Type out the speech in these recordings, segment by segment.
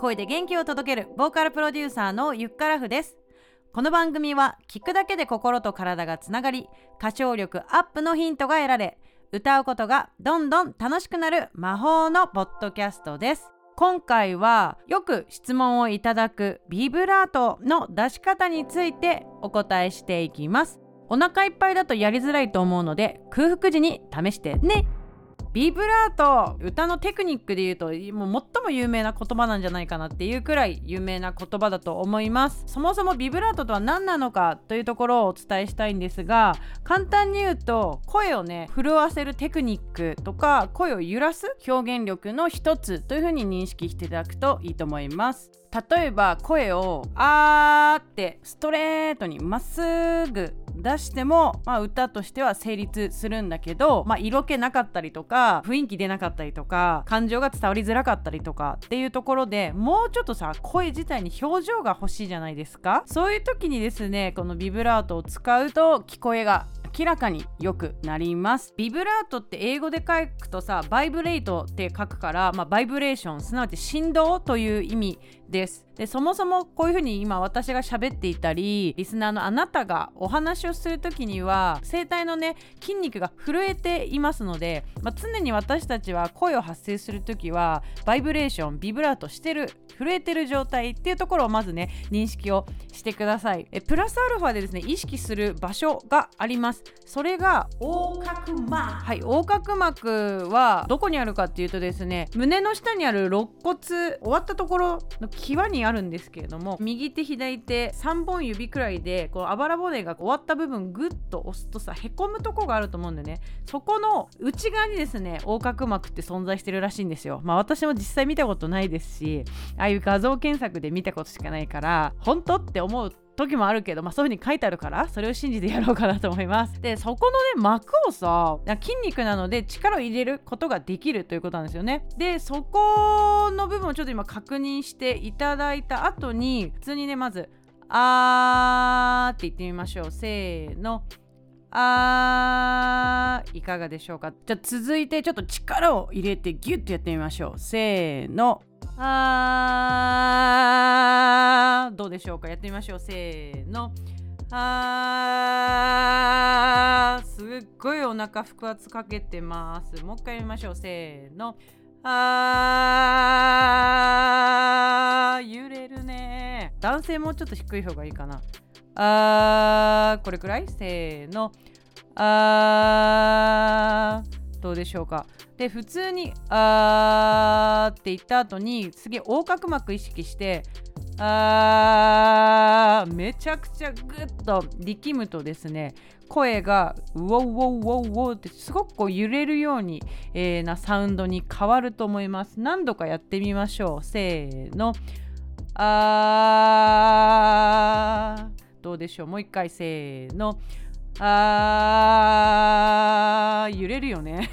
声で元気を届けるボーカルプロデューサーのゆっからふです。この番組は聞くだけで心と体がつながり歌唱力アップのヒントが得られ歌うことがどんどん楽しくなる魔法のポッドキャストです。今回はよく質問をいただくビブラートの出し方についてお答えしていきます。お腹いっぱいだとやりづらいと思うので空腹時に試してね。ビブラート歌のテクニックで言うともう最も有名な言葉なんじゃないかなっていうくらい有名な言葉だと思います。そもそもビブラートとは何なのかというところをお伝えしたいんですが簡単に言うと声をね震わせるテクニックとか声を揺らす表現力の一つというふうに認識していただくといいと思います。例えば声を「あー」ってストレートにまっすぐ出しても、まあ、歌としては成立するんだけど、まあ、色気なかったりとか雰囲気出なかったりとか感情が伝わりづらかったりとかっていうところでもうちょっとさ声自体に表情が欲しいじゃないですか。そういう時にですねこのビブラートを使うと聞こえが明らかに良くなります。ビブラートって英語で書くとさバイブレートって書くから、まあ、バイブレーションすなわち振動という意味です。でそもそもこういうふうに今私が喋っていたりリスナーのあなたがお話をする時には声帯のね筋肉が震えていますので、まあ、常に私たちは声を発声する時はバイブレーションビブラートしてる震えてる状態っていうところをまずね認識をしてください。えプラスアルファでですね意識する場所があります。それが横隔膜。はい横隔膜はどこにあるかっていうとですね胸の下にある肋骨終わったところの際にあるんですけれども右手左手3本指くらいでこうあばら骨が終わった部分グッと押すとさへこむとこがあると思うんでね。そこの内側にですね横隔膜って存在してるらしいんですよ。まあ私も実際見たことないですしああいう画像検索で見たことしかないから本当って思う時もあるけど、まあ、そういう風に書いてあるからそれを信じてやろうかなと思います。でそこのね膜をさ筋肉なので力を入れることができるということなんですよね。でそこの部分をちょっと今確認していただいた後に普通にねまずあーって言ってみましょう。せーの。あーいかがでしょうか。じゃあ続いてちょっと力を入れてギュッとやってみましょう。せーの。あーどうでしょうか。やってみましょう。せーの。あーすっごいお腹腹圧かけてます。もう一回やりましょう。せーの。あー揺れるね。男性もうちょっと低い方がいいかな。あーこれくらい？せーの。あーどうでしょうか。で普通に「あー」って言った後にすげえ横隔膜意識して「あー」めちゃくちゃグッと力むとですね声がウォウォウォウウォウってすごくこう揺れるように、えー、なサウンドに変わると思います。何度かやってみましょう。せーの。あーどうでしょう。もう一回せーの。あー揺れるよね。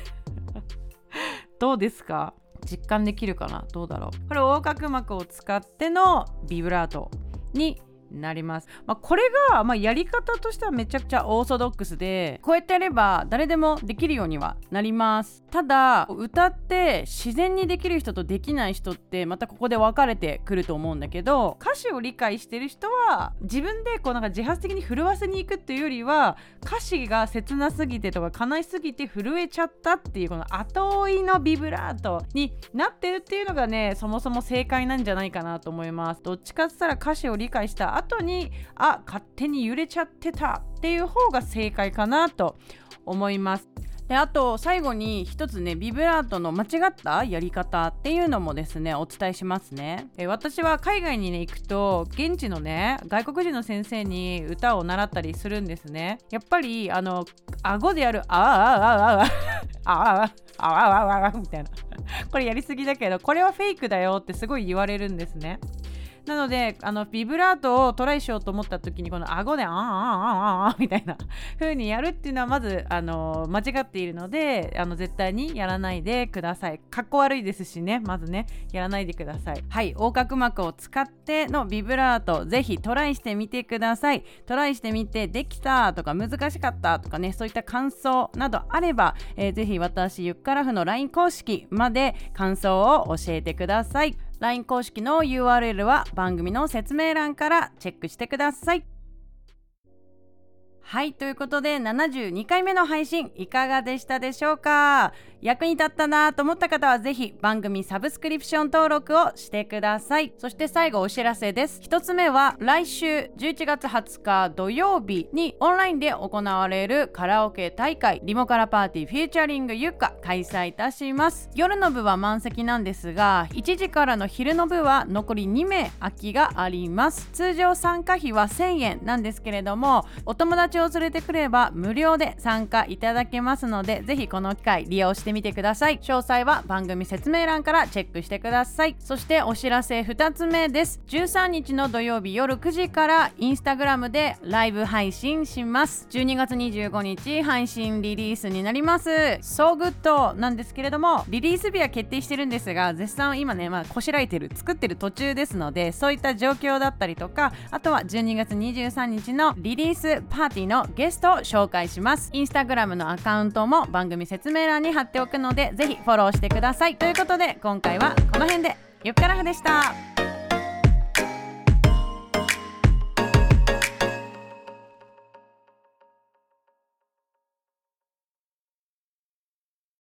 どうですか？実感できるかな？どうだろう？これ横隔膜を使ってのビブラートになります、まあ、これが、まあ、やり方としてはめちゃくちゃオーソドックスでこうやってやれば誰でもできるようにはなります。ただ歌って自然にできる人とできない人ってまたここで分かれてくると思うんだけど歌詞を理解してる人は自分でこうなんか自発的に震わせに行くっていうよりは歌詞が切なすぎてとか悲しすぎて震えちゃったっていうこの後追いのビブラートになってるっていうのがねそもそも正解なんじゃないかなと思います。どっちかっつったら歌詞を理解した後にあ勝手に揺れちゃってたっていう方が正解かなと思います。であと最後に一つねビブラートの間違ったやり方っていうのもですねお伝えしますねえ私は海外にね行くと現地のね外国人の先生に歌を習ったりするんですねやっぱりあの顎でやるあああああああああああああみたいなこれやりすぎだけどこれはフェイクだよってすごい言われるんですねなのであのビブラートをトライしようと思った時にこの顎であーあーあーあーあみたいな 風にやるっていうのはまずあの間違っているのであの絶対にやらないでください。かっこ悪いですしねまずね。やらないでください。はい横隔膜を使ってのビブラートぜひトライしてみてください。トライしてみてできたとか難しかったとかねそういった感想などあれば、えー、ぜひ私ゆっからふの LINE 公式まで感想を教えてください。LINE 公式の URL は番組の説明欄からチェックしてください。はいということで72回目の配信いかがでしたでしょうか？役に立ったなと思った方はぜひ番組サブスクリプション登録をしてください。そして最後お知らせです。一つ目は来週11月20日土曜日にオンラインで行われるカラオケ大会リモカラパーティーフューチャリングユッカ開催いたします。夜の部は満席なんですが1時からの昼の部は残り2名空きがあります。通常参加費は1000円なんですけれどもお友達を連れてくれば無料で参加いただけますのでぜひこの機会利用してみてください。詳細は番組説明欄からチェックしてください。そしてお知らせ2つ目です。13日の土曜日夜9時からインスタグラムでライブ配信します。12月25日配信リリースになります。So Good なんですけれどもリリース日は決定してるんですが絶賛今ねまあこしらえてる作ってる途中ですのでそういった状況だったりとかあとは12月23日のリリースパーティーのゲストを紹介します。インスタグラムのアカウントも番組説明欄に貼っておくのでぜひフォローしてください。ということで今回はこの辺で。ゆっからふでした。